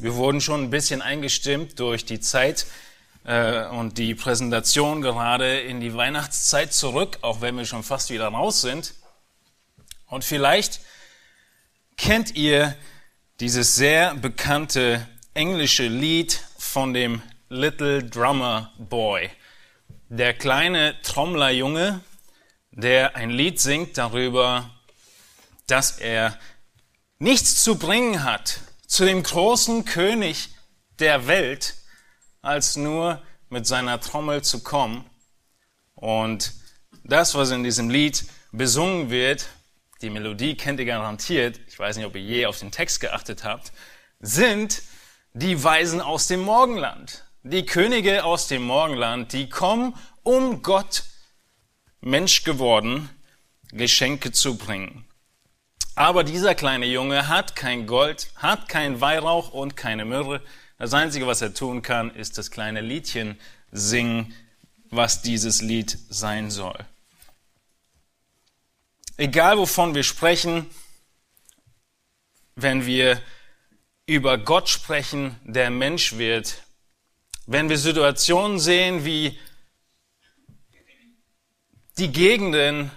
Wir wurden schon ein bisschen eingestimmt durch die Zeit äh, und die Präsentation gerade in die Weihnachtszeit zurück, auch wenn wir schon fast wieder raus sind. Und vielleicht kennt ihr dieses sehr bekannte englische Lied von dem Little Drummer Boy. Der kleine Trommlerjunge, der ein Lied singt darüber, dass er nichts zu bringen hat zu dem großen König der Welt, als nur mit seiner Trommel zu kommen. Und das, was in diesem Lied besungen wird, die Melodie kennt ihr garantiert, ich weiß nicht, ob ihr je auf den Text geachtet habt, sind die Weisen aus dem Morgenland. Die Könige aus dem Morgenland, die kommen, um Gott Mensch geworden, Geschenke zu bringen. Aber dieser kleine Junge hat kein Gold, hat kein Weihrauch und keine Myrrhe. Das Einzige, was er tun kann, ist das kleine Liedchen singen, was dieses Lied sein soll. Egal wovon wir sprechen, wenn wir über Gott sprechen, der Mensch wird, wenn wir Situationen sehen wie die Gegenden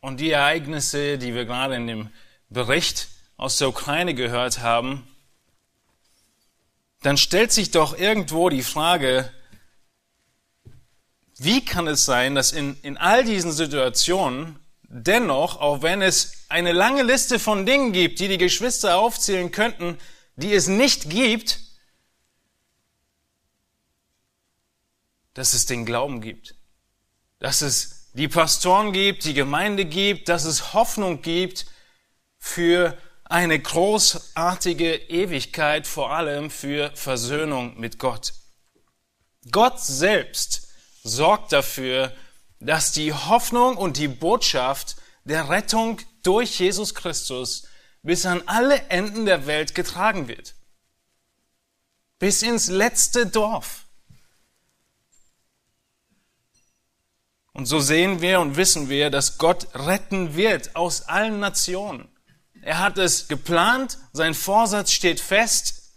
und die Ereignisse, die wir gerade in dem Bericht aus der Ukraine gehört haben, dann stellt sich doch irgendwo die Frage, wie kann es sein, dass in, in all diesen Situationen dennoch, auch wenn es eine lange Liste von Dingen gibt, die die Geschwister aufzählen könnten, die es nicht gibt, dass es den Glauben gibt, dass es die Pastoren gibt, die Gemeinde gibt, dass es Hoffnung gibt für eine großartige Ewigkeit, vor allem für Versöhnung mit Gott. Gott selbst sorgt dafür, dass die Hoffnung und die Botschaft der Rettung durch Jesus Christus bis an alle Enden der Welt getragen wird. Bis ins letzte Dorf. Und so sehen wir und wissen wir, dass Gott retten wird aus allen Nationen. Er hat es geplant, sein Vorsatz steht fest,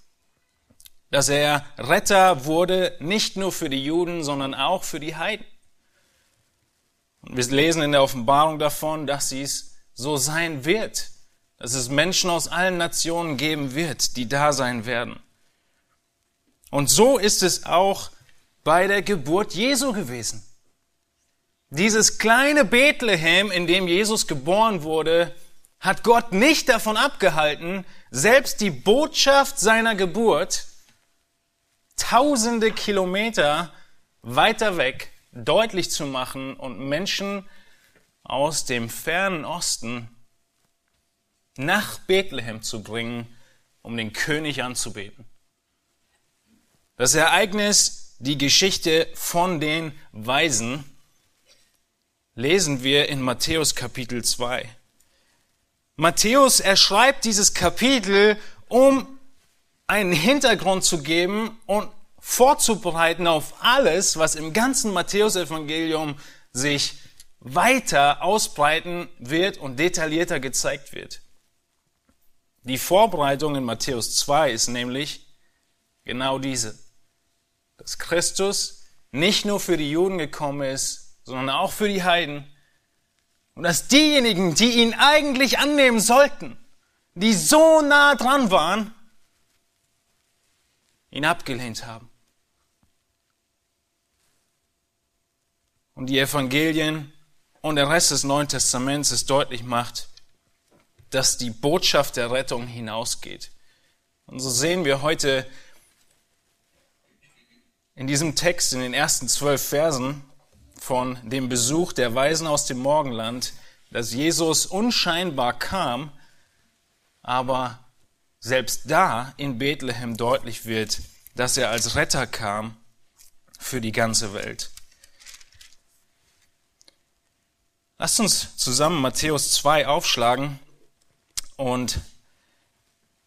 dass er Retter wurde, nicht nur für die Juden, sondern auch für die Heiden. Und wir lesen in der Offenbarung davon, dass dies so sein wird, dass es Menschen aus allen Nationen geben wird, die da sein werden. Und so ist es auch bei der Geburt Jesu gewesen. Dieses kleine Bethlehem, in dem Jesus geboren wurde, hat Gott nicht davon abgehalten, selbst die Botschaft seiner Geburt tausende Kilometer weiter weg deutlich zu machen und Menschen aus dem fernen Osten nach Bethlehem zu bringen, um den König anzubeten. Das Ereignis, die Geschichte von den Weisen, lesen wir in Matthäus Kapitel 2. Matthäus, er schreibt dieses Kapitel, um einen Hintergrund zu geben und vorzubereiten auf alles, was im ganzen Matthäusevangelium sich weiter ausbreiten wird und detaillierter gezeigt wird. Die Vorbereitung in Matthäus 2 ist nämlich genau diese, dass Christus nicht nur für die Juden gekommen ist, sondern auch für die Heiden. Und dass diejenigen, die ihn eigentlich annehmen sollten, die so nah dran waren, ihn abgelehnt haben. Und die Evangelien und der Rest des Neuen Testaments es deutlich macht, dass die Botschaft der Rettung hinausgeht. Und so sehen wir heute in diesem Text, in den ersten zwölf Versen von dem Besuch der Weisen aus dem Morgenland, dass Jesus unscheinbar kam, aber selbst da in Bethlehem deutlich wird, dass er als Retter kam für die ganze Welt. Lasst uns zusammen Matthäus 2 aufschlagen und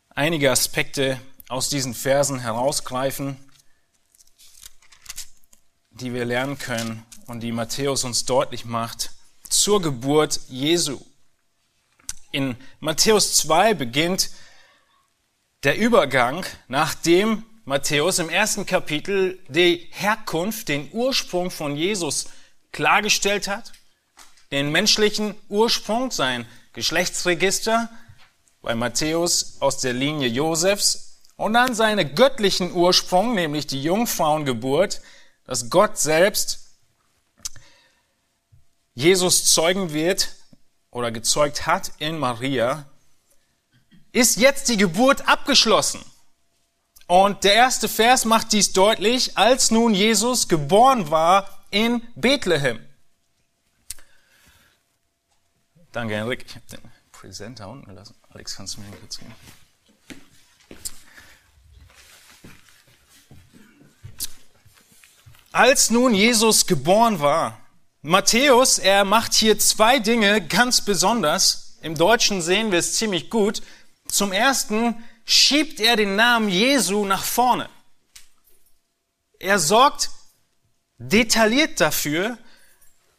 einige Aspekte aus diesen Versen herausgreifen, die wir lernen können und die Matthäus uns deutlich macht zur Geburt Jesu. In Matthäus 2 beginnt der Übergang, nachdem Matthäus im ersten Kapitel die Herkunft, den Ursprung von Jesus klargestellt hat, den menschlichen Ursprung, sein Geschlechtsregister, bei Matthäus aus der Linie Josefs und dann seinen göttlichen Ursprung, nämlich die Jungfrauengeburt, dass Gott selbst Jesus zeugen wird oder gezeugt hat in Maria, ist jetzt die Geburt abgeschlossen. Und der erste Vers macht dies deutlich, als nun Jesus geboren war in Bethlehem. Danke, Henrik. Ich habe den Präsenter unten gelassen. Alex, kannst du mir kurz geben? Als nun Jesus geboren war, Matthäus, er macht hier zwei Dinge ganz besonders. Im Deutschen sehen wir es ziemlich gut. Zum ersten schiebt er den Namen Jesu nach vorne. Er sorgt detailliert dafür,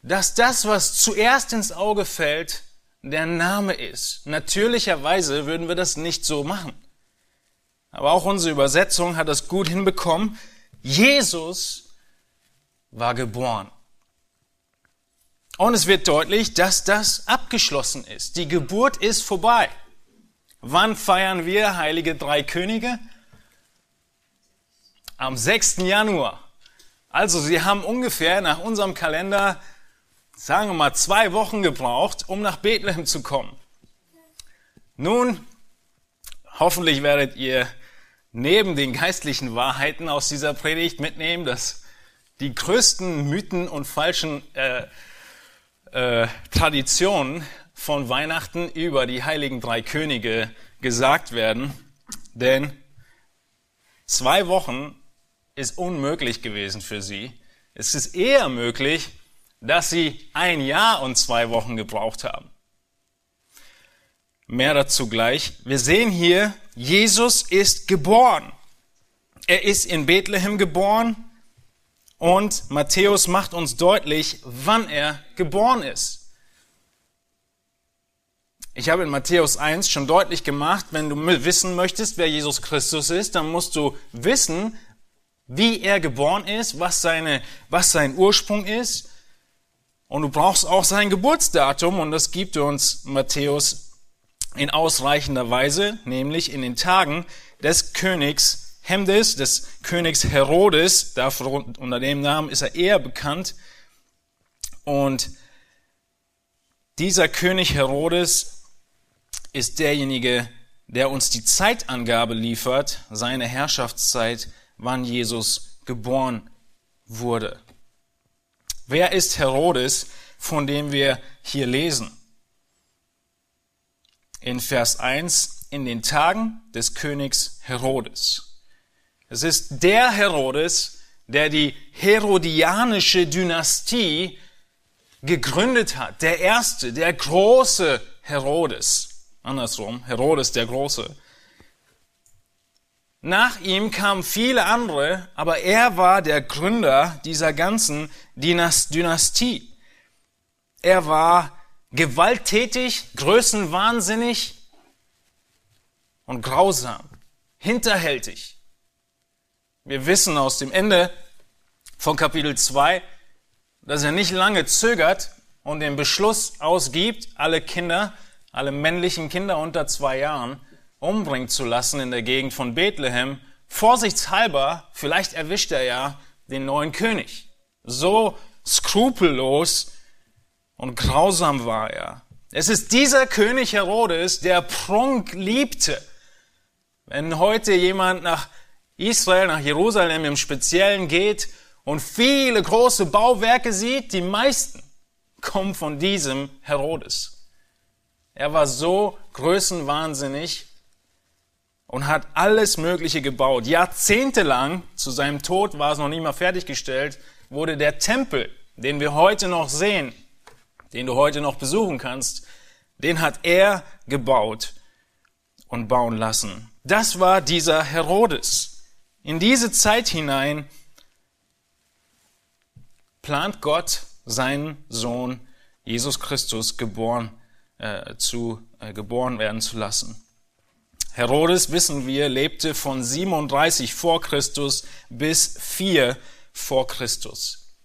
dass das, was zuerst ins Auge fällt, der Name ist. Natürlicherweise würden wir das nicht so machen. Aber auch unsere Übersetzung hat das gut hinbekommen. Jesus war geboren. Und es wird deutlich, dass das abgeschlossen ist. Die Geburt ist vorbei. Wann feiern wir Heilige Drei Könige? Am 6. Januar. Also Sie haben ungefähr nach unserem Kalender, sagen wir mal, zwei Wochen gebraucht, um nach Bethlehem zu kommen. Nun, hoffentlich werdet ihr neben den geistlichen Wahrheiten aus dieser Predigt mitnehmen, dass die größten Mythen und falschen äh, äh, Traditionen von Weihnachten über die heiligen drei Könige gesagt werden, denn zwei Wochen ist unmöglich gewesen für sie. Es ist eher möglich, dass sie ein Jahr und zwei Wochen gebraucht haben. Mehr dazu gleich. Wir sehen hier, Jesus ist geboren. Er ist in Bethlehem geboren und Matthäus macht uns deutlich, wann er geboren ist. Ich habe in Matthäus 1 schon deutlich gemacht, wenn du wissen möchtest, wer Jesus Christus ist, dann musst du wissen, wie er geboren ist, was, seine, was sein Ursprung ist. Und du brauchst auch sein Geburtsdatum und das gibt uns Matthäus in ausreichender Weise, nämlich in den Tagen des Königs Hemdes, des Königs Herodes, dafür, unter dem Namen ist er eher bekannt. Und dieser König Herodes ist derjenige, der uns die Zeitangabe liefert, seine Herrschaftszeit, wann Jesus geboren wurde. Wer ist Herodes, von dem wir hier lesen? In Vers 1, in den Tagen des Königs Herodes. Es ist der Herodes, der die herodianische Dynastie gegründet hat. Der erste, der große Herodes andersrum, Herodes der Große. Nach ihm kamen viele andere, aber er war der Gründer dieser ganzen Dynastie. Er war gewalttätig, größenwahnsinnig und grausam, hinterhältig. Wir wissen aus dem Ende von Kapitel 2, dass er nicht lange zögert und den Beschluss ausgibt, alle Kinder alle männlichen Kinder unter zwei Jahren umbringen zu lassen in der Gegend von Bethlehem, vorsichtshalber, vielleicht erwischt er ja den neuen König. So skrupellos und grausam war er. Es ist dieser König Herodes, der Prunk liebte. Wenn heute jemand nach Israel, nach Jerusalem im Speziellen geht und viele große Bauwerke sieht, die meisten kommen von diesem Herodes. Er war so größenwahnsinnig und hat alles Mögliche gebaut. Jahrzehntelang, zu seinem Tod war es noch nicht mal fertiggestellt, wurde der Tempel, den wir heute noch sehen, den du heute noch besuchen kannst, den hat er gebaut und bauen lassen. Das war dieser Herodes. In diese Zeit hinein plant Gott seinen Sohn Jesus Christus geboren äh, zu äh, geboren werden zu lassen. Herodes, wissen wir, lebte von 37 vor Christus bis 4 vor Christus.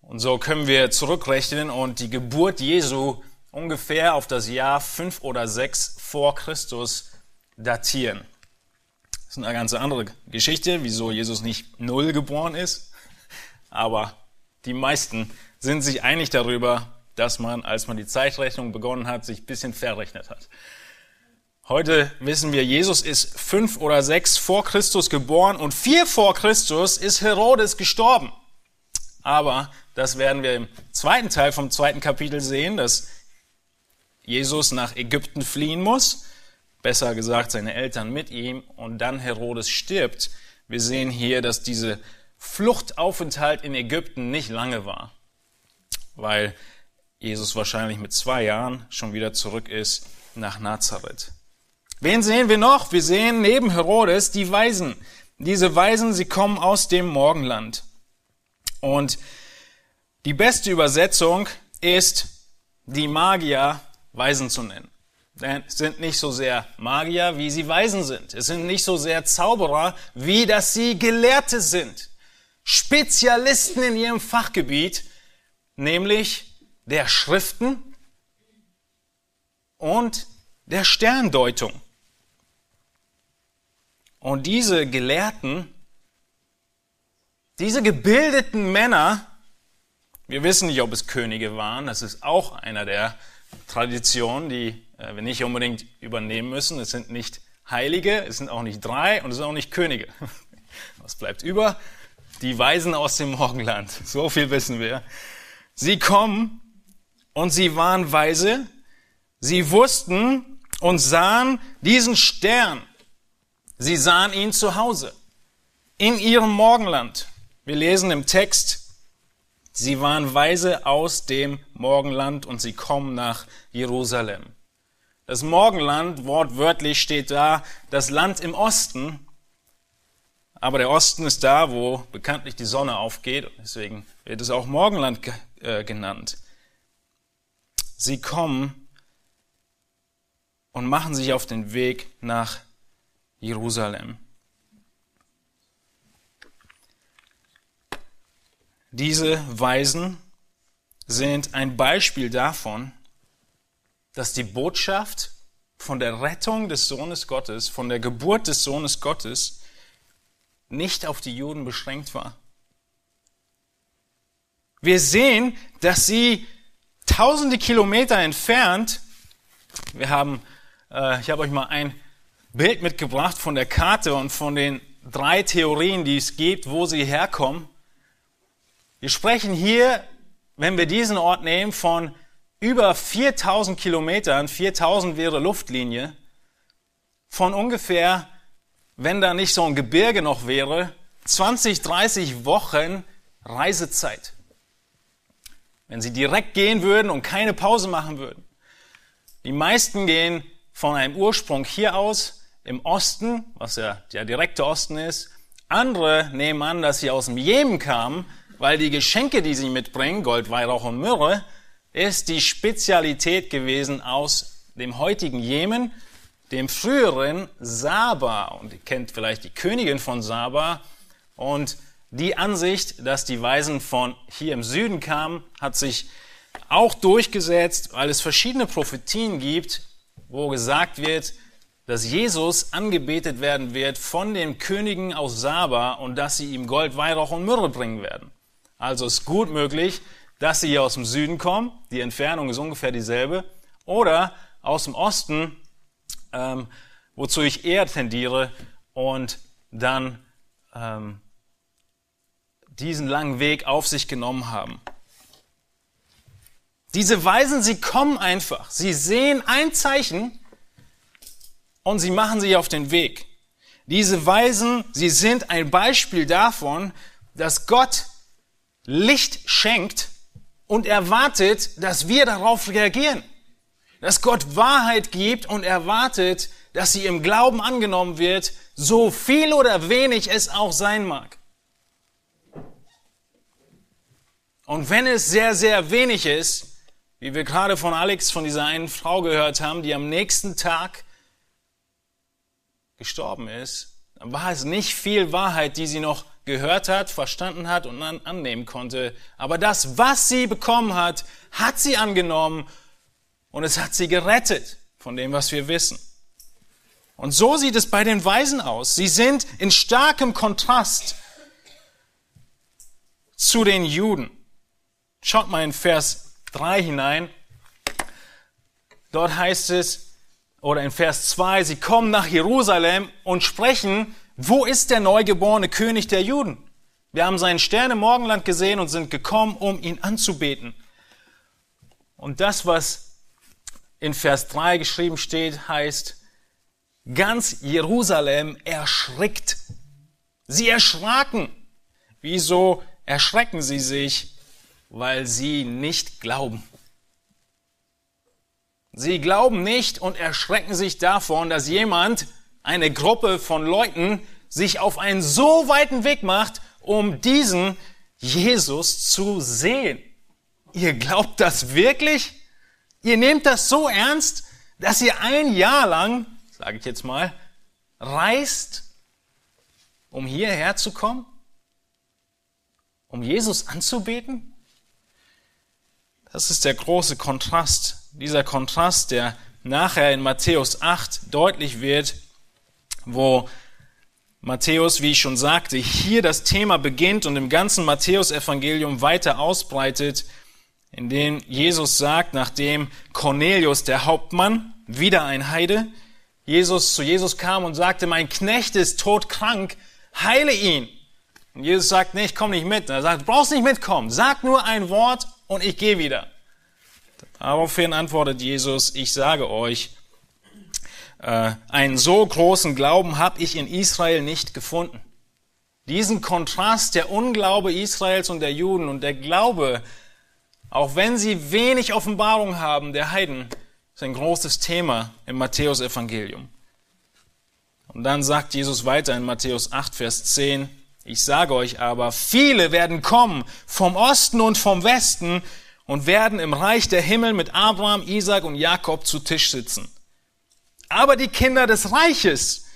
Und so können wir zurückrechnen und die Geburt Jesu ungefähr auf das Jahr 5 oder 6 vor Christus datieren. Das ist eine ganz andere Geschichte, wieso Jesus nicht null geboren ist. Aber die meisten sind sich einig darüber, dass man, als man die Zeitrechnung begonnen hat, sich ein bisschen verrechnet hat. Heute wissen wir, Jesus ist fünf oder sechs vor Christus geboren und vier vor Christus ist Herodes gestorben. Aber das werden wir im zweiten Teil vom zweiten Kapitel sehen, dass Jesus nach Ägypten fliehen muss, besser gesagt seine Eltern mit ihm und dann Herodes stirbt. Wir sehen hier, dass diese Fluchtaufenthalt in Ägypten nicht lange war, weil Jesus wahrscheinlich mit zwei Jahren schon wieder zurück ist nach Nazareth. Wen sehen wir noch? Wir sehen neben Herodes die Weisen. Diese Weisen, sie kommen aus dem Morgenland. Und die beste Übersetzung ist, die Magier Weisen zu nennen. Sind nicht so sehr Magier, wie sie Weisen sind. Es sind nicht so sehr Zauberer, wie dass sie Gelehrte sind. Spezialisten in ihrem Fachgebiet, nämlich der Schriften und der Sterndeutung. Und diese Gelehrten, diese gebildeten Männer, wir wissen nicht, ob es Könige waren, das ist auch einer der Traditionen, die wir nicht unbedingt übernehmen müssen. Es sind nicht Heilige, es sind auch nicht drei und es sind auch nicht Könige. Was bleibt über? Die Weisen aus dem Morgenland. So viel wissen wir. Sie kommen und sie waren weise. Sie wussten und sahen diesen Stern Sie sahen ihn zu Hause, in ihrem Morgenland. Wir lesen im Text, sie waren weise aus dem Morgenland und sie kommen nach Jerusalem. Das Morgenland, wortwörtlich steht da, das Land im Osten, aber der Osten ist da, wo bekanntlich die Sonne aufgeht, deswegen wird es auch Morgenland äh, genannt. Sie kommen und machen sich auf den Weg nach Jerusalem. Diese Weisen sind ein Beispiel davon, dass die Botschaft von der Rettung des Sohnes Gottes, von der Geburt des Sohnes Gottes nicht auf die Juden beschränkt war. Wir sehen, dass sie tausende Kilometer entfernt, wir haben, äh, ich habe euch mal ein Bild mitgebracht von der Karte und von den drei Theorien, die es gibt, wo sie herkommen. Wir sprechen hier, wenn wir diesen Ort nehmen, von über 4000 Kilometern, 4000 wäre Luftlinie, von ungefähr, wenn da nicht so ein Gebirge noch wäre, 20, 30 Wochen Reisezeit. Wenn sie direkt gehen würden und keine Pause machen würden. Die meisten gehen von einem Ursprung hier aus, im Osten, was ja der direkte Osten ist. Andere nehmen an, dass sie aus dem Jemen kamen, weil die Geschenke, die sie mitbringen, Gold, Weihrauch und Myrrhe, ist die Spezialität gewesen aus dem heutigen Jemen, dem früheren Saba. Und ihr kennt vielleicht die Königin von Saba. Und die Ansicht, dass die Weisen von hier im Süden kamen, hat sich auch durchgesetzt, weil es verschiedene Prophetien gibt, wo gesagt wird, dass Jesus angebetet werden wird von den Königen aus Saba und dass sie ihm Gold, Weihrauch und Myrrhe bringen werden. Also ist gut möglich, dass sie hier aus dem Süden kommen, die Entfernung ist ungefähr dieselbe, oder aus dem Osten, ähm, wozu ich eher tendiere, und dann ähm, diesen langen Weg auf sich genommen haben. Diese Weisen, sie kommen einfach. Sie sehen ein Zeichen und sie machen sich auf den Weg. Diese Weisen, sie sind ein Beispiel davon, dass Gott Licht schenkt und erwartet, dass wir darauf reagieren. Dass Gott Wahrheit gibt und erwartet, dass sie im Glauben angenommen wird, so viel oder wenig es auch sein mag. Und wenn es sehr, sehr wenig ist, wie wir gerade von Alex, von dieser einen Frau gehört haben, die am nächsten Tag gestorben ist, dann war es nicht viel Wahrheit, die sie noch gehört hat, verstanden hat und an, annehmen konnte. Aber das, was sie bekommen hat, hat sie angenommen und es hat sie gerettet von dem, was wir wissen. Und so sieht es bei den Weisen aus. Sie sind in starkem Kontrast zu den Juden. Schaut mal in Vers 3 hinein. Dort heißt es, oder in Vers 2, sie kommen nach Jerusalem und sprechen, wo ist der neugeborene König der Juden? Wir haben seinen Stern im Morgenland gesehen und sind gekommen, um ihn anzubeten. Und das, was in Vers 3 geschrieben steht, heißt, ganz Jerusalem erschrickt. Sie erschraken. Wieso erschrecken sie sich? Weil sie nicht glauben. Sie glauben nicht und erschrecken sich davon, dass jemand, eine Gruppe von Leuten, sich auf einen so weiten Weg macht, um diesen Jesus zu sehen. Ihr glaubt das wirklich? Ihr nehmt das so ernst, dass ihr ein Jahr lang, sage ich jetzt mal, reist, um hierher zu kommen? Um Jesus anzubeten? Das ist der große Kontrast dieser Kontrast, der nachher in Matthäus 8 deutlich wird, wo Matthäus, wie ich schon sagte, hier das Thema beginnt und im ganzen Matthäusevangelium weiter ausbreitet, in dem Jesus sagt, nachdem Cornelius, der Hauptmann, wieder ein Heide, Jesus zu Jesus kam und sagte, mein Knecht ist todkrank, heile ihn. Und Jesus sagt, nee, ich komme nicht mit. Er sagt, du brauchst nicht mitkommen, sag nur ein Wort und ich gehe wieder. Daraufhin antwortet Jesus, ich sage euch, äh, einen so großen Glauben habe ich in Israel nicht gefunden. Diesen Kontrast der Unglaube Israels und der Juden und der Glaube, auch wenn sie wenig Offenbarung haben, der Heiden, ist ein großes Thema im Matthäusevangelium. Und dann sagt Jesus weiter in Matthäus 8, Vers 10, ich sage euch aber, viele werden kommen vom Osten und vom Westen und werden im Reich der Himmel mit Abraham, Isaac und Jakob zu Tisch sitzen. Aber die Kinder des Reiches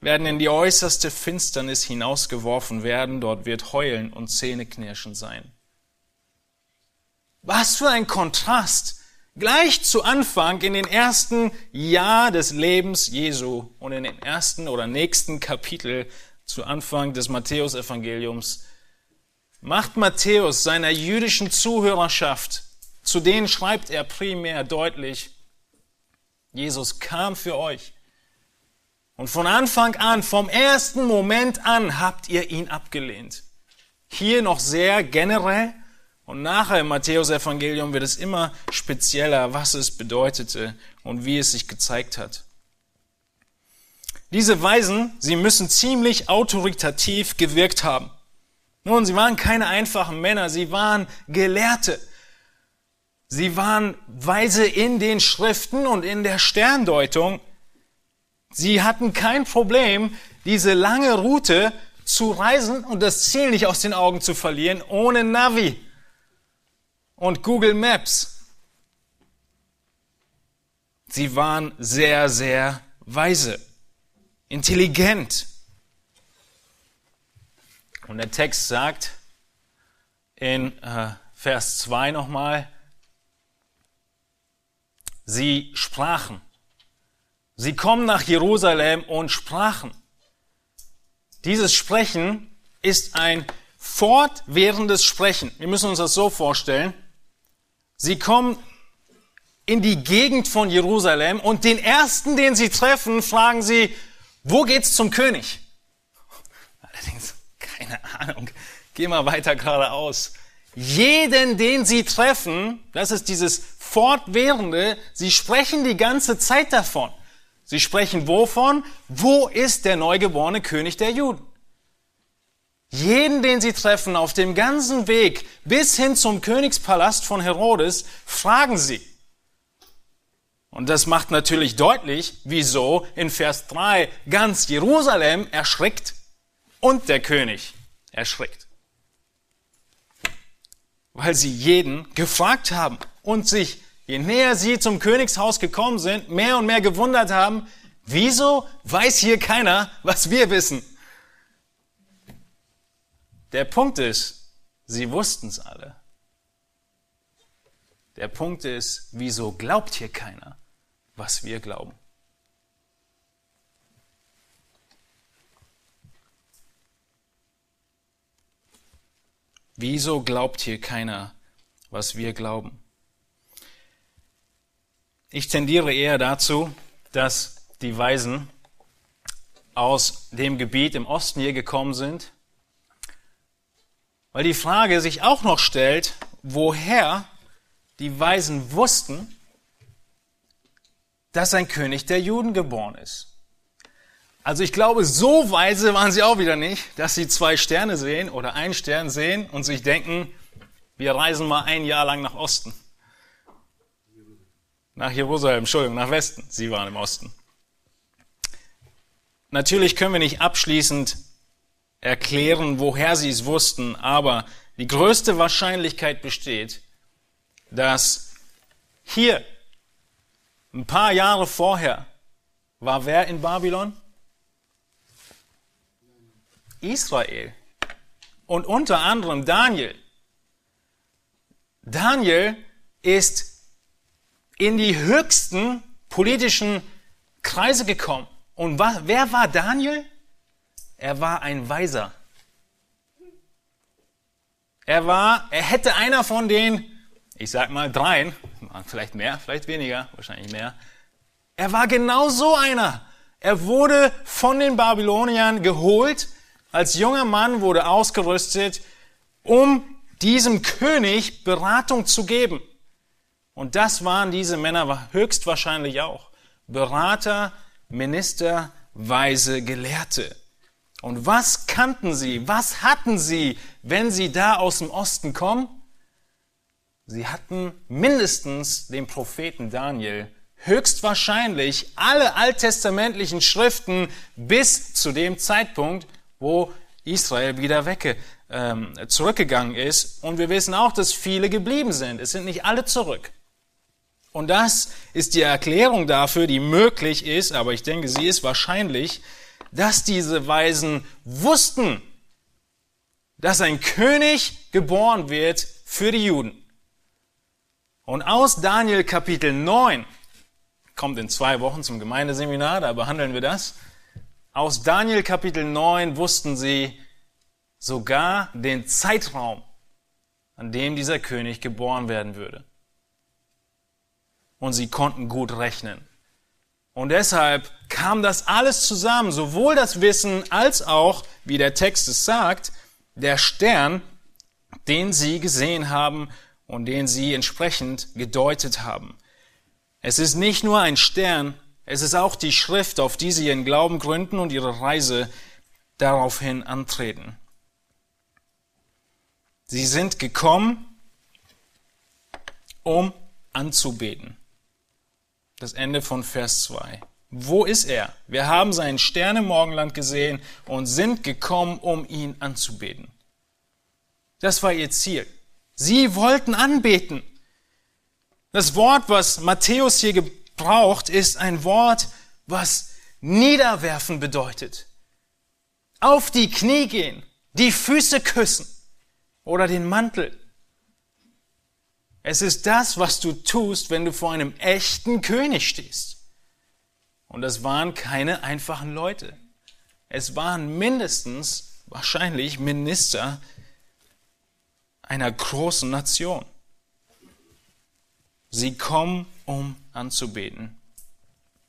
werden in die äußerste Finsternis hinausgeworfen werden, dort wird Heulen und Zähneknirschen sein. Was für ein Kontrast! Gleich zu Anfang in den ersten Jahr des Lebens Jesu und in den ersten oder nächsten Kapitel zu Anfang des Matthäusevangeliums macht Matthäus seiner jüdischen Zuhörerschaft, zu denen schreibt er primär deutlich, Jesus kam für euch. Und von Anfang an, vom ersten Moment an, habt ihr ihn abgelehnt. Hier noch sehr generell und nachher im Matthäus-Evangelium wird es immer spezieller, was es bedeutete und wie es sich gezeigt hat. Diese Weisen, sie müssen ziemlich autoritativ gewirkt haben. Nun, sie waren keine einfachen Männer, sie waren Gelehrte. Sie waren Weise in den Schriften und in der Sterndeutung. Sie hatten kein Problem, diese lange Route zu reisen und das Ziel nicht aus den Augen zu verlieren, ohne Navi und Google Maps. Sie waren sehr, sehr weise, intelligent. Und der Text sagt in äh, Vers 2 nochmal, sie sprachen. Sie kommen nach Jerusalem und sprachen. Dieses Sprechen ist ein fortwährendes Sprechen. Wir müssen uns das so vorstellen. Sie kommen in die Gegend von Jerusalem und den ersten, den sie treffen, fragen sie, wo geht's zum König? Allerdings keine Ahnung, geh mal weiter geradeaus. Jeden, den sie treffen, das ist dieses fortwährende, sie sprechen die ganze Zeit davon. Sie sprechen wovon? Wo ist der neugeborene König der Juden? Jeden, den sie treffen, auf dem ganzen Weg bis hin zum Königspalast von Herodes, fragen sie. Und das macht natürlich deutlich, wieso in Vers 3 ganz Jerusalem erschrickt und der König erschreckt. Weil sie jeden gefragt haben und sich, je näher sie zum Königshaus gekommen sind, mehr und mehr gewundert haben, Wieso weiß hier keiner, was wir wissen? Der Punkt ist, sie wussten es alle. Der Punkt ist, wieso glaubt hier keiner, was wir glauben? Wieso glaubt hier keiner, was wir glauben? Ich tendiere eher dazu, dass die Weisen aus dem Gebiet im Osten hier gekommen sind, weil die Frage sich auch noch stellt, woher die Weisen wussten, dass ein König der Juden geboren ist. Also ich glaube, so weise waren sie auch wieder nicht, dass sie zwei Sterne sehen oder einen Stern sehen und sich denken, wir reisen mal ein Jahr lang nach Osten. Nach Jerusalem, Entschuldigung, nach Westen. Sie waren im Osten. Natürlich können wir nicht abschließend erklären, woher sie es wussten, aber die größte Wahrscheinlichkeit besteht, dass hier ein paar Jahre vorher war wer in Babylon? Israel und unter anderem Daniel. Daniel ist in die höchsten politischen Kreise gekommen. Und wer war Daniel? Er war ein Weiser. Er war, er hätte einer von den, ich sag mal dreien, vielleicht mehr, vielleicht weniger, wahrscheinlich mehr. Er war genau so einer. Er wurde von den Babyloniern geholt als junger Mann wurde ausgerüstet, um diesem König Beratung zu geben. Und das waren diese Männer höchstwahrscheinlich auch. Berater, Minister, Weise, Gelehrte. Und was kannten sie? Was hatten sie, wenn sie da aus dem Osten kommen? Sie hatten mindestens den Propheten Daniel, höchstwahrscheinlich alle alttestamentlichen Schriften bis zu dem Zeitpunkt, wo Israel wieder wegge, ähm, zurückgegangen ist. Und wir wissen auch, dass viele geblieben sind. Es sind nicht alle zurück. Und das ist die Erklärung dafür, die möglich ist, aber ich denke, sie ist wahrscheinlich, dass diese Weisen wussten, dass ein König geboren wird für die Juden. Und aus Daniel Kapitel 9, kommt in zwei Wochen zum Gemeindeseminar, da behandeln wir das, aus Daniel Kapitel 9 wussten sie sogar den Zeitraum, an dem dieser König geboren werden würde. Und sie konnten gut rechnen. Und deshalb kam das alles zusammen, sowohl das Wissen als auch, wie der Text es sagt, der Stern, den sie gesehen haben und den sie entsprechend gedeutet haben. Es ist nicht nur ein Stern, es ist auch die Schrift, auf die sie ihren Glauben gründen und ihre Reise daraufhin antreten. Sie sind gekommen, um anzubeten. Das Ende von Vers 2. Wo ist er? Wir haben seinen Stern im Morgenland gesehen und sind gekommen, um ihn anzubeten. Das war ihr Ziel. Sie wollten anbeten. Das Wort, was Matthäus hier braucht, ist ein Wort, was niederwerfen bedeutet. Auf die Knie gehen, die Füße küssen oder den Mantel. Es ist das, was du tust, wenn du vor einem echten König stehst. Und das waren keine einfachen Leute. Es waren mindestens, wahrscheinlich Minister einer großen Nation. Sie kommen, um anzubeten.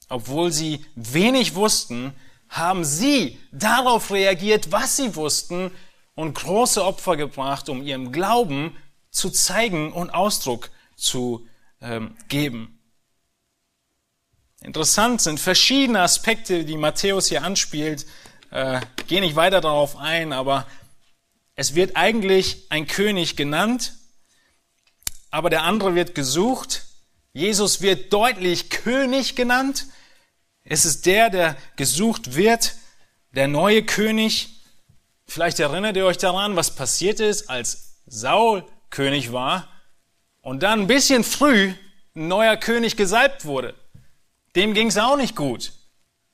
Obwohl sie wenig wussten, haben sie darauf reagiert, was sie wussten und große Opfer gebracht, um ihrem Glauben zu zeigen und Ausdruck zu ähm, geben. Interessant sind verschiedene Aspekte, die Matthäus hier anspielt. Äh, gehe nicht weiter darauf ein, aber es wird eigentlich ein König genannt, aber der andere wird gesucht. Jesus wird deutlich König genannt. Es ist der, der gesucht wird, der neue König. Vielleicht erinnert ihr euch daran, was passiert ist, als Saul König war und dann ein bisschen früh ein neuer König gesalbt wurde. Dem ging es auch nicht gut.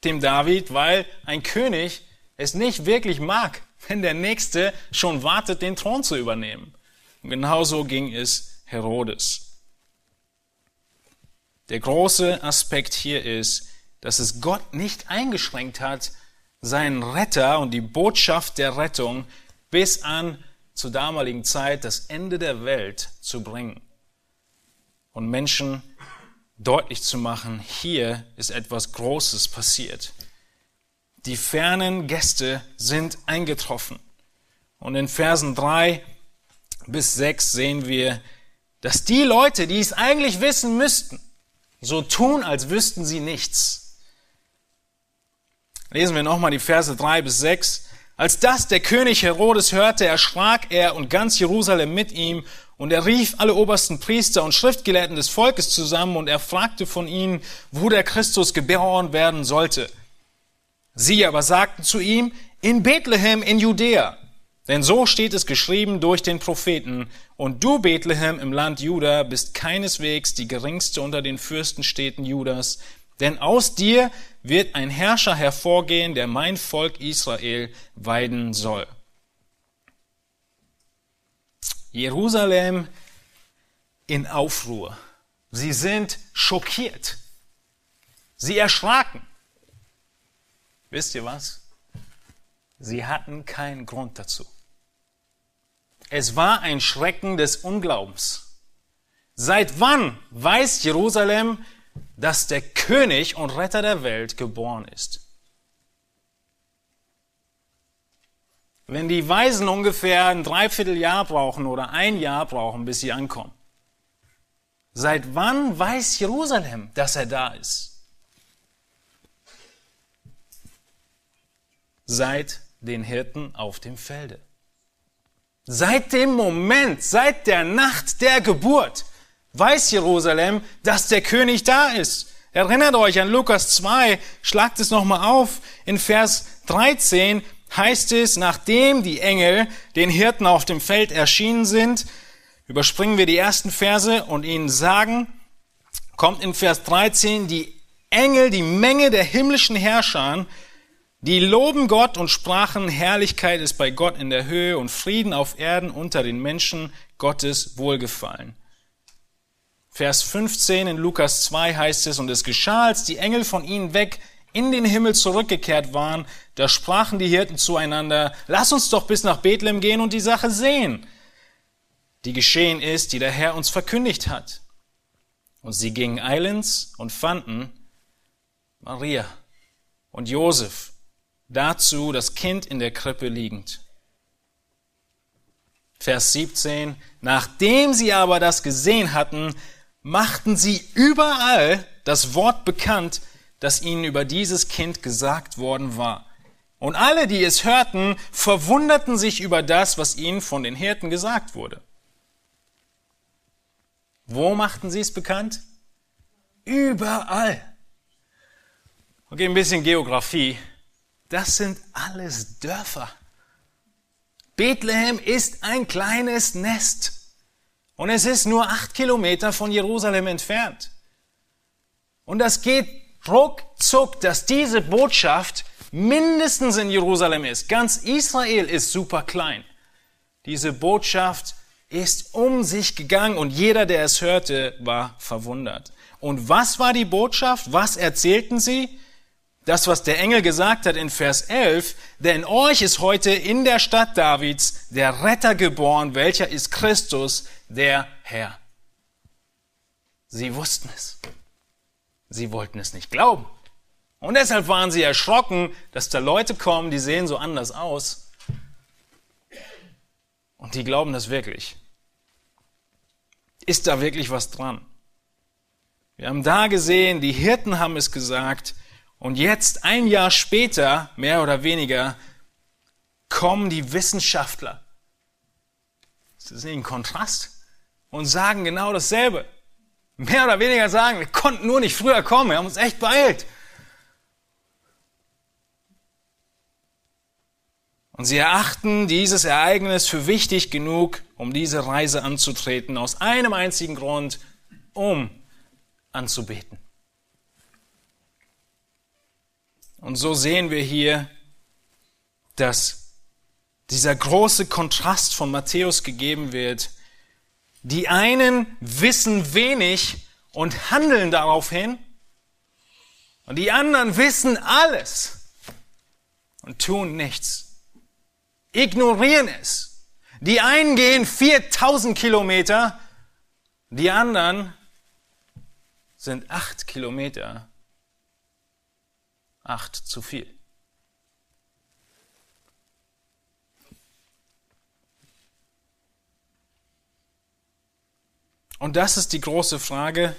dem David, weil ein König es nicht wirklich mag, wenn der Nächste schon wartet, den Thron zu übernehmen. Und genauso ging es Herodes. Der große Aspekt hier ist, dass es Gott nicht eingeschränkt hat, seinen Retter und die Botschaft der Rettung bis an zur damaligen Zeit das Ende der Welt zu bringen und Menschen deutlich zu machen, hier ist etwas Großes passiert. Die fernen Gäste sind eingetroffen. Und in Versen drei bis sechs sehen wir, dass die Leute, die es eigentlich wissen müssten, so tun, als wüssten sie nichts. Lesen wir nochmal die Verse drei bis sechs. Als das der König Herodes hörte, erschrak er und ganz Jerusalem mit ihm, und er rief alle obersten Priester und Schriftgelehrten des Volkes zusammen, und er fragte von ihnen, wo der Christus geboren werden sollte. Sie aber sagten zu ihm, in Bethlehem in Judäa. Denn so steht es geschrieben durch den Propheten, und du, Bethlehem im Land Juda, bist keineswegs die geringste unter den Fürstenstädten Judas, denn aus dir wird ein Herrscher hervorgehen, der mein Volk Israel weiden soll. Jerusalem in Aufruhr. Sie sind schockiert. Sie erschraken. Wisst ihr was? Sie hatten keinen Grund dazu. Es war ein Schrecken des Unglaubens. Seit wann weiß Jerusalem, dass der König und Retter der Welt geboren ist? Wenn die Weisen ungefähr ein Dreivierteljahr brauchen oder ein Jahr brauchen, bis sie ankommen. Seit wann weiß Jerusalem, dass er da ist? Seit den Hirten auf dem Felde. Seit dem Moment, seit der Nacht der Geburt, weiß Jerusalem, dass der König da ist. Erinnert euch an Lukas 2, schlagt es nochmal auf in Vers 13, heißt es, nachdem die Engel den Hirten auf dem Feld erschienen sind, überspringen wir die ersten Verse und ihnen sagen, kommt in Vers 13, die Engel, die Menge der himmlischen Herrscher, die loben Gott und sprachen, Herrlichkeit ist bei Gott in der Höhe und Frieden auf Erden unter den Menschen Gottes Wohlgefallen. Vers 15 in Lukas 2 heißt es, und es geschah, als die Engel von ihnen weg in den Himmel zurückgekehrt waren, da sprachen die Hirten zueinander, lass uns doch bis nach Bethlehem gehen und die Sache sehen, die geschehen ist, die der Herr uns verkündigt hat. Und sie gingen eilends und fanden Maria und Josef, dazu das Kind in der Krippe liegend. Vers 17, nachdem sie aber das gesehen hatten, machten sie überall das Wort bekannt, das ihnen über dieses Kind gesagt worden war. Und alle, die es hörten, verwunderten sich über das, was ihnen von den Hirten gesagt wurde. Wo machten sie es bekannt? Überall. Okay, ein bisschen Geografie. Das sind alles Dörfer. Bethlehem ist ein kleines Nest. Und es ist nur acht Kilometer von Jerusalem entfernt. Und das geht ruckzuck, dass diese Botschaft mindestens in Jerusalem ist. Ganz Israel ist super klein. Diese Botschaft ist um sich gegangen und jeder, der es hörte, war verwundert. Und was war die Botschaft? Was erzählten sie? Das, was der Engel gesagt hat in Vers 11, denn euch ist heute in der Stadt Davids der Retter geboren, welcher ist Christus, der Herr. Sie wussten es. Sie wollten es nicht glauben. Und deshalb waren sie erschrocken, dass da Leute kommen, die sehen so anders aus. Und die glauben das wirklich. Ist da wirklich was dran? Wir haben da gesehen, die Hirten haben es gesagt. Und jetzt, ein Jahr später, mehr oder weniger, kommen die Wissenschaftler. Das ist ein Kontrast. Und sagen genau dasselbe mehr oder weniger sagen, wir konnten nur nicht früher kommen, wir haben uns echt beeilt. Und sie erachten dieses Ereignis für wichtig genug, um diese Reise anzutreten, aus einem einzigen Grund, um anzubeten. Und so sehen wir hier, dass dieser große Kontrast von Matthäus gegeben wird. Die einen wissen wenig und handeln daraufhin, und die anderen wissen alles und tun nichts, ignorieren es. Die einen gehen 4000 Kilometer, die anderen sind acht Kilometer. Acht zu viel. Und das ist die große Frage,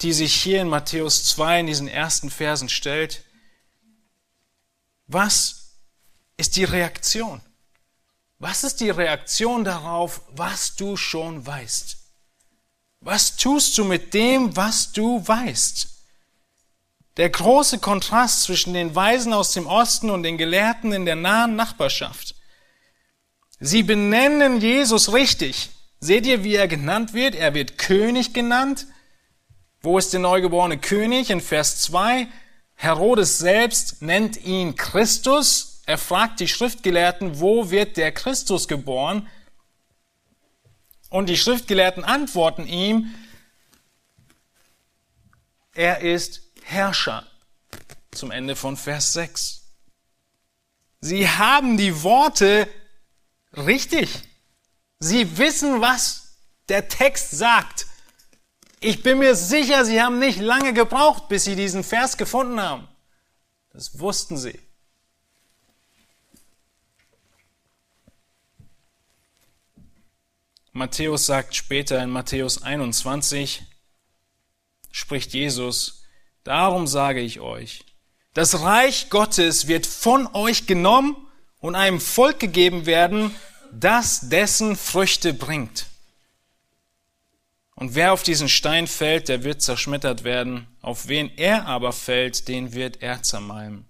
die sich hier in Matthäus 2 in diesen ersten Versen stellt. Was ist die Reaktion? Was ist die Reaktion darauf, was du schon weißt? Was tust du mit dem, was du weißt? Der große Kontrast zwischen den Weisen aus dem Osten und den Gelehrten in der nahen Nachbarschaft. Sie benennen Jesus richtig. Seht ihr, wie er genannt wird? Er wird König genannt. Wo ist der neugeborene König? In Vers 2. Herodes selbst nennt ihn Christus. Er fragt die Schriftgelehrten, wo wird der Christus geboren? Und die Schriftgelehrten antworten ihm, er ist Herrscher. Zum Ende von Vers 6. Sie haben die Worte richtig. Sie wissen, was der Text sagt. Ich bin mir sicher, sie haben nicht lange gebraucht, bis sie diesen Vers gefunden haben. Das wussten sie. Matthäus sagt später in Matthäus 21, spricht Jesus, darum sage ich euch, das Reich Gottes wird von euch genommen und einem Volk gegeben werden, das dessen Früchte bringt. Und wer auf diesen Stein fällt, der wird zerschmettert werden, auf wen er aber fällt, den wird er zermalmen.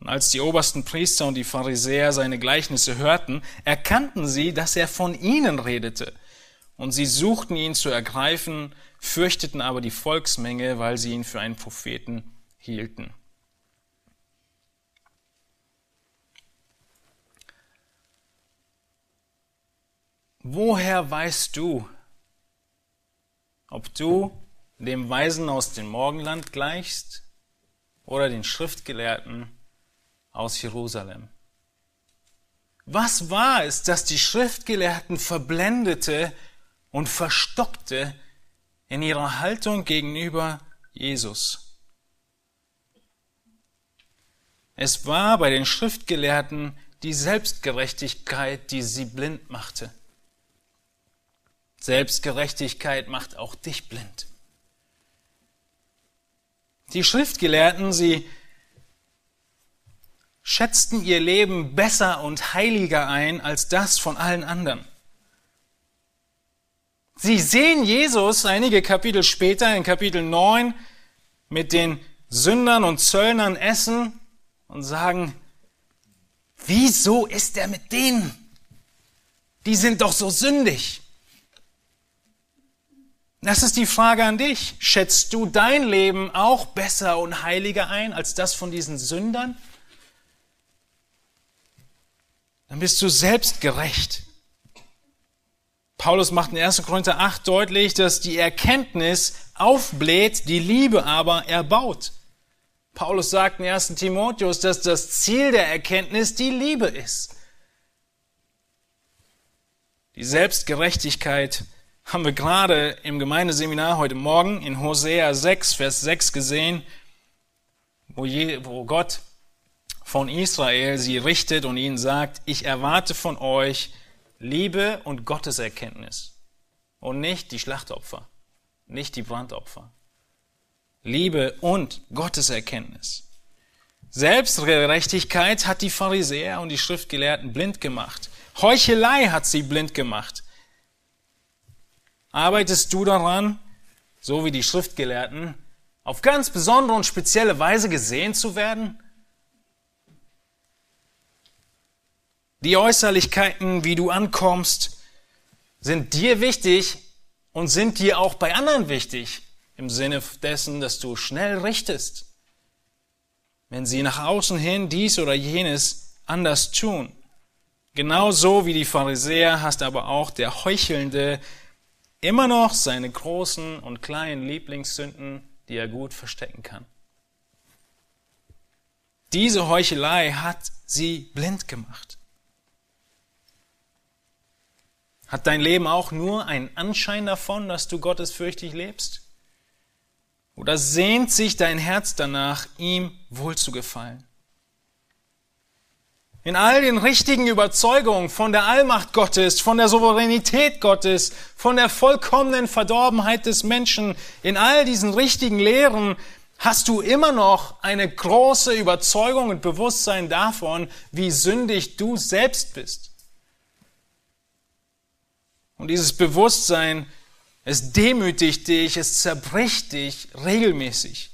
Und als die obersten Priester und die Pharisäer seine Gleichnisse hörten, erkannten sie, dass er von ihnen redete. Und sie suchten ihn zu ergreifen, fürchteten aber die Volksmenge, weil sie ihn für einen Propheten hielten. Woher weißt du, ob du dem Weisen aus dem Morgenland gleichst oder den Schriftgelehrten aus Jerusalem. Was war es, das die Schriftgelehrten verblendete und verstockte in ihrer Haltung gegenüber Jesus? Es war bei den Schriftgelehrten die Selbstgerechtigkeit, die sie blind machte. Selbstgerechtigkeit macht auch dich blind. Die Schriftgelehrten, sie schätzten ihr Leben besser und heiliger ein als das von allen anderen. Sie sehen Jesus einige Kapitel später in Kapitel 9 mit den Sündern und Zöllnern essen und sagen, wieso ist er mit denen? Die sind doch so sündig. Das ist die Frage an dich. Schätzt du dein Leben auch besser und heiliger ein als das von diesen Sündern? dann bist du selbstgerecht. Paulus macht in 1. Korinther 8 deutlich, dass die Erkenntnis aufbläht, die Liebe aber erbaut. Paulus sagt in 1. Timotheus, dass das Ziel der Erkenntnis die Liebe ist. Die Selbstgerechtigkeit haben wir gerade im Gemeindeseminar heute Morgen in Hosea 6, Vers 6 gesehen, wo, Gott von Israel sie richtet und ihnen sagt, ich erwarte von euch Liebe und Gotteserkenntnis und nicht die Schlachtopfer, nicht die Brandopfer. Liebe und Gotteserkenntnis. Selbstgerechtigkeit hat die Pharisäer und die Schriftgelehrten blind gemacht. Heuchelei hat sie blind gemacht. Arbeitest du daran, so wie die Schriftgelehrten, auf ganz besondere und spezielle Weise gesehen zu werden? Die Äußerlichkeiten, wie du ankommst, sind dir wichtig und sind dir auch bei anderen wichtig, im Sinne dessen, dass du schnell richtest. wenn sie nach außen hin dies oder jenes anders tun. Genauso wie die Pharisäer hast aber auch der Heuchelnde immer noch seine großen und kleinen Lieblingssünden, die er gut verstecken kann. Diese Heuchelei hat sie blind gemacht. Hat dein Leben auch nur einen Anschein davon, dass du gottesfürchtig lebst? Oder sehnt sich dein Herz danach, ihm wohlzugefallen? In all den richtigen Überzeugungen von der Allmacht Gottes, von der Souveränität Gottes, von der vollkommenen Verdorbenheit des Menschen, in all diesen richtigen Lehren hast du immer noch eine große Überzeugung und Bewusstsein davon, wie sündig du selbst bist. Und dieses Bewusstsein, es demütigt dich, es zerbricht dich regelmäßig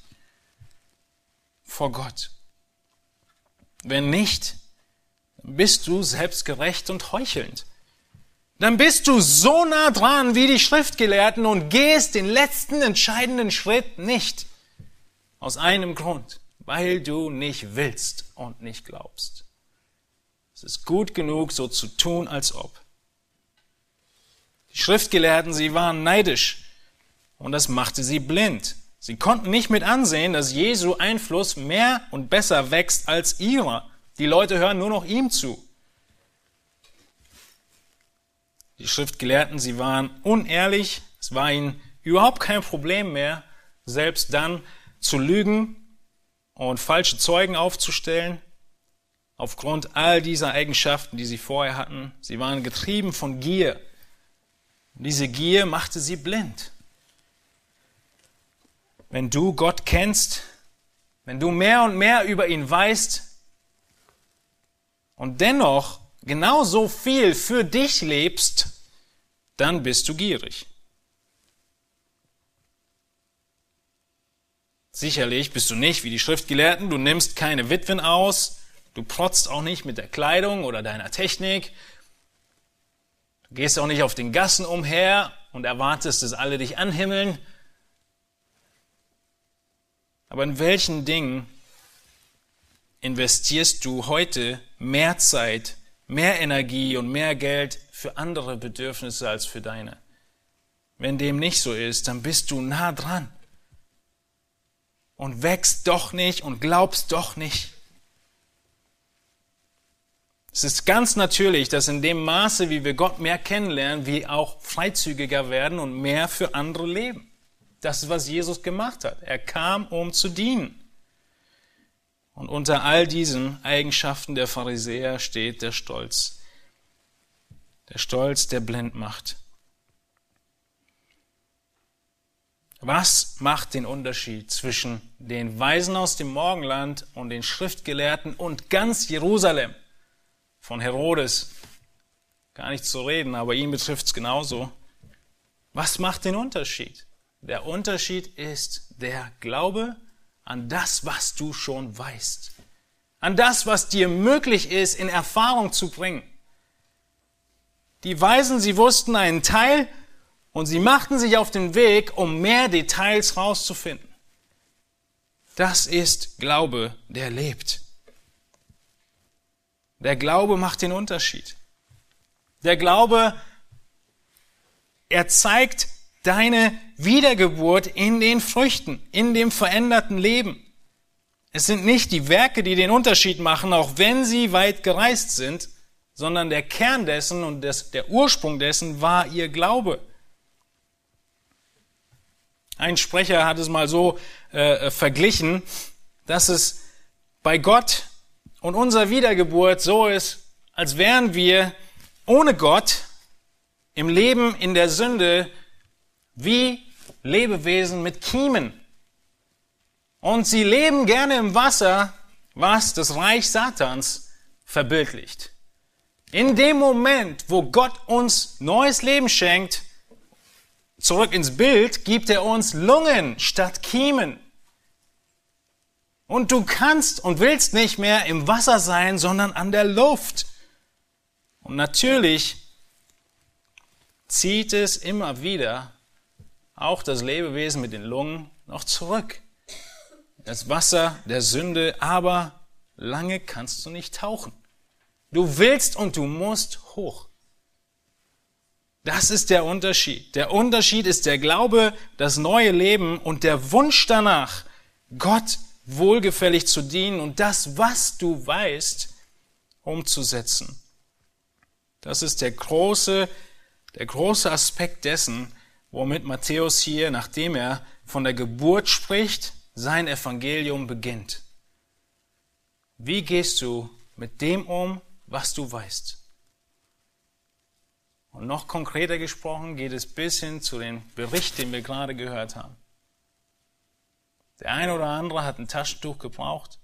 vor Gott. Wenn nicht, bist du selbstgerecht und heuchelnd. Dann bist du so nah dran wie die Schriftgelehrten und gehst den letzten entscheidenden Schritt nicht. Aus einem Grund, weil du nicht willst und nicht glaubst. Es ist gut genug, so zu tun, als ob. Die Schriftgelehrten, sie waren neidisch und das machte sie blind. Sie konnten nicht mit ansehen, dass Jesu Einfluss mehr und besser wächst als ihrer. Die Leute hören nur noch ihm zu. Die Schriftgelehrten, sie waren unehrlich. Es war ihnen überhaupt kein Problem mehr, selbst dann zu lügen und falsche Zeugen aufzustellen. Aufgrund all dieser Eigenschaften, die sie vorher hatten. Sie waren getrieben von Gier. Diese Gier machte sie blind. Wenn du Gott kennst, wenn du mehr und mehr über ihn weißt und dennoch genauso viel für dich lebst, dann bist du gierig. Sicherlich bist du nicht wie die Schriftgelehrten, du nimmst keine Witwen aus, du protzt auch nicht mit der Kleidung oder deiner Technik, Gehst auch nicht auf den Gassen umher und erwartest, dass alle dich anhimmeln. Aber in welchen Dingen investierst du heute mehr Zeit, mehr Energie und mehr Geld für andere Bedürfnisse als für deine? Wenn dem nicht so ist, dann bist du nah dran und wächst doch nicht und glaubst doch nicht. Es ist ganz natürlich, dass in dem Maße, wie wir Gott mehr kennenlernen, wir auch freizügiger werden und mehr für andere leben. Das ist, was Jesus gemacht hat. Er kam, um zu dienen. Und unter all diesen Eigenschaften der Pharisäer steht der Stolz. Der Stolz, der blind macht. Was macht den Unterschied zwischen den Weisen aus dem Morgenland und den Schriftgelehrten und ganz Jerusalem? Von Herodes gar nicht zu reden, aber ihn betrifft es genauso. Was macht den Unterschied? Der Unterschied ist der Glaube an das, was du schon weißt. An das, was dir möglich ist, in Erfahrung zu bringen. Die Weisen, sie wussten einen Teil und sie machten sich auf den Weg, um mehr Details rauszufinden. Das ist Glaube, der lebt. Der Glaube macht den Unterschied. Der Glaube, er zeigt deine Wiedergeburt in den Früchten, in dem veränderten Leben. Es sind nicht die Werke, die den Unterschied machen, auch wenn sie weit gereist sind, sondern der Kern dessen und des, der Ursprung dessen war ihr Glaube. Ein Sprecher hat es mal so äh, verglichen, dass es bei Gott und unsere Wiedergeburt so ist, als wären wir ohne Gott im Leben in der Sünde wie Lebewesen mit Kiemen. Und sie leben gerne im Wasser, was das Reich Satans verbildlicht. In dem Moment, wo Gott uns neues Leben schenkt, zurück ins Bild, gibt er uns Lungen statt Kiemen. Und du kannst und willst nicht mehr im Wasser sein, sondern an der Luft. Und natürlich zieht es immer wieder auch das Lebewesen mit den Lungen noch zurück. das Wasser der Sünde, aber lange kannst du nicht tauchen. Du willst und du musst hoch. Das ist der Unterschied. Der Unterschied ist der Glaube, das neue Leben und der Wunsch danach, Gott wohlgefällig zu dienen und das, was du weißt, umzusetzen. Das ist der große, der große Aspekt dessen, womit Matthäus hier, nachdem er von der Geburt spricht, sein Evangelium beginnt. Wie gehst du mit dem um, was du weißt? Und noch konkreter gesprochen geht es bis hin zu dem Bericht, den wir gerade gehört haben. Der eine oder andere hat ein Taschentuch gebraucht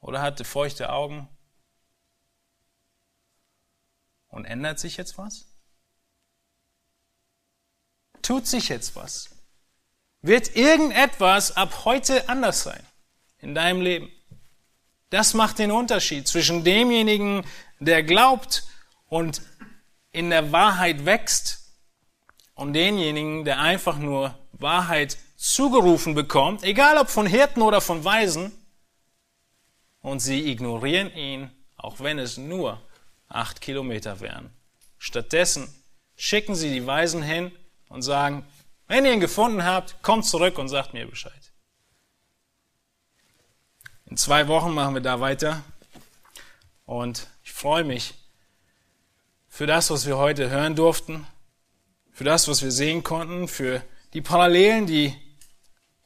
oder hatte feuchte Augen. Und ändert sich jetzt was? Tut sich jetzt was? Wird irgendetwas ab heute anders sein in deinem Leben? Das macht den Unterschied zwischen demjenigen, der glaubt und in der Wahrheit wächst und denjenigen, der einfach nur Wahrheit zugerufen bekommt, egal ob von Hirten oder von Weisen, und sie ignorieren ihn, auch wenn es nur acht Kilometer wären. Stattdessen schicken sie die Weisen hin und sagen, wenn ihr ihn gefunden habt, kommt zurück und sagt mir Bescheid. In zwei Wochen machen wir da weiter und ich freue mich, für das, was wir heute hören durften, für das, was wir sehen konnten, für die Parallelen, die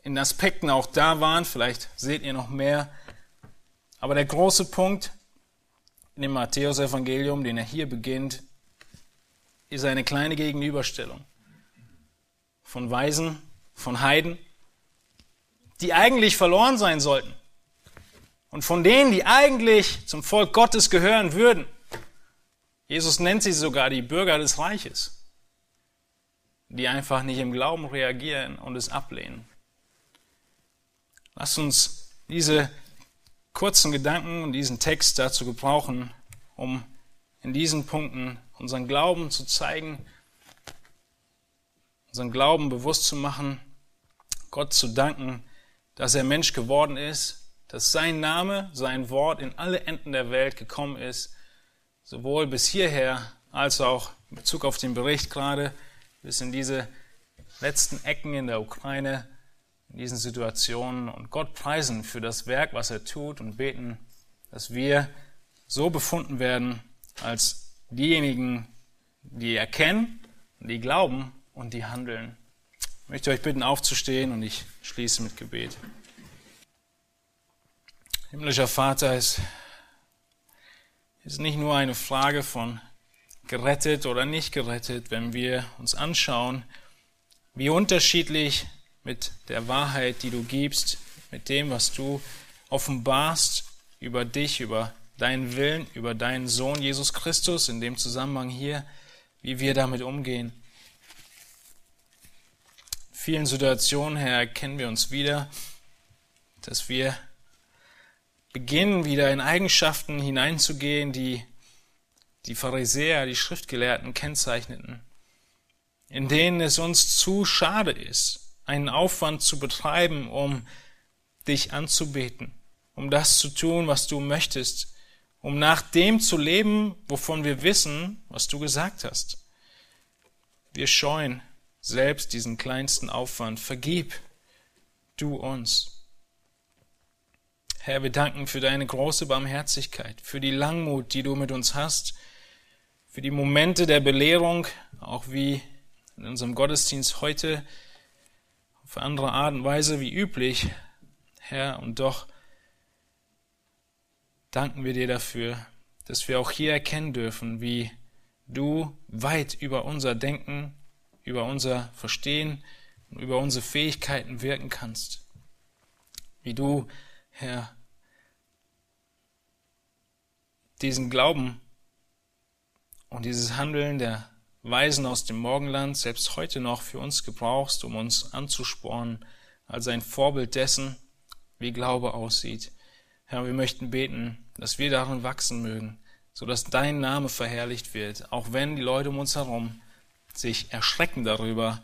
in Aspekten auch da waren. Vielleicht seht ihr noch mehr. Aber der große Punkt in dem Matthäus-Evangelium, den er hier beginnt, ist eine kleine Gegenüberstellung von Weisen, von Heiden, die eigentlich verloren sein sollten. Und von denen, die eigentlich zum Volk Gottes gehören würden. Jesus nennt sie sogar die Bürger des Reiches, die einfach nicht im Glauben reagieren und es ablehnen. Lasst uns diese kurzen Gedanken und diesen Text dazu gebrauchen, um in diesen Punkten unseren Glauben zu zeigen, unseren Glauben bewusst zu machen, Gott zu danken, dass er Mensch geworden ist, dass sein Name, sein Wort in alle Enden der Welt gekommen ist sowohl bis hierher als auch in Bezug auf den Bericht gerade bis in diese letzten Ecken in der Ukraine, in diesen Situationen und Gott preisen für das Werk, was er tut und beten, dass wir so befunden werden als diejenigen, die erkennen, die glauben und die handeln. Ich möchte euch bitten, aufzustehen und ich schließe mit Gebet. Himmlischer Vater, es ist nicht nur eine Frage von gerettet oder nicht gerettet, wenn wir uns anschauen, wie unterschiedlich mit der Wahrheit, die du gibst, mit dem, was du offenbarst über dich, über deinen Willen, über deinen Sohn Jesus Christus, in dem Zusammenhang hier, wie wir damit umgehen. In vielen Situationen, Herr, erkennen wir uns wieder, dass wir beginnen, wieder in Eigenschaften hineinzugehen, die die Pharisäer, die Schriftgelehrten kennzeichneten, in denen es uns zu schade ist, einen Aufwand zu betreiben, um dich anzubeten, um das zu tun, was du möchtest, um nach dem zu leben, wovon wir wissen, was du gesagt hast. Wir scheuen selbst diesen kleinsten Aufwand. Vergib du uns. Herr, wir danken für deine große Barmherzigkeit, für die Langmut, die du mit uns hast, für die Momente der Belehrung, auch wie in unserem Gottesdienst heute, auf andere Art und Weise wie üblich, Herr, und doch danken wir dir dafür, dass wir auch hier erkennen dürfen, wie du weit über unser Denken, über unser Verstehen und über unsere Fähigkeiten wirken kannst. Wie du Herr, diesen Glauben und dieses Handeln der Weisen aus dem Morgenland selbst heute noch für uns gebrauchst, um uns anzuspornen, als ein Vorbild dessen, wie Glaube aussieht. Herr, wir möchten beten, dass wir darin wachsen mögen, so dass dein Name verherrlicht wird, auch wenn die Leute um uns herum sich erschrecken darüber,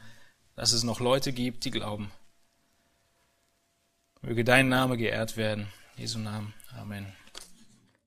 dass es noch Leute gibt, die glauben. Möge dein Name geehrt werden. Jesu Namen. Amen.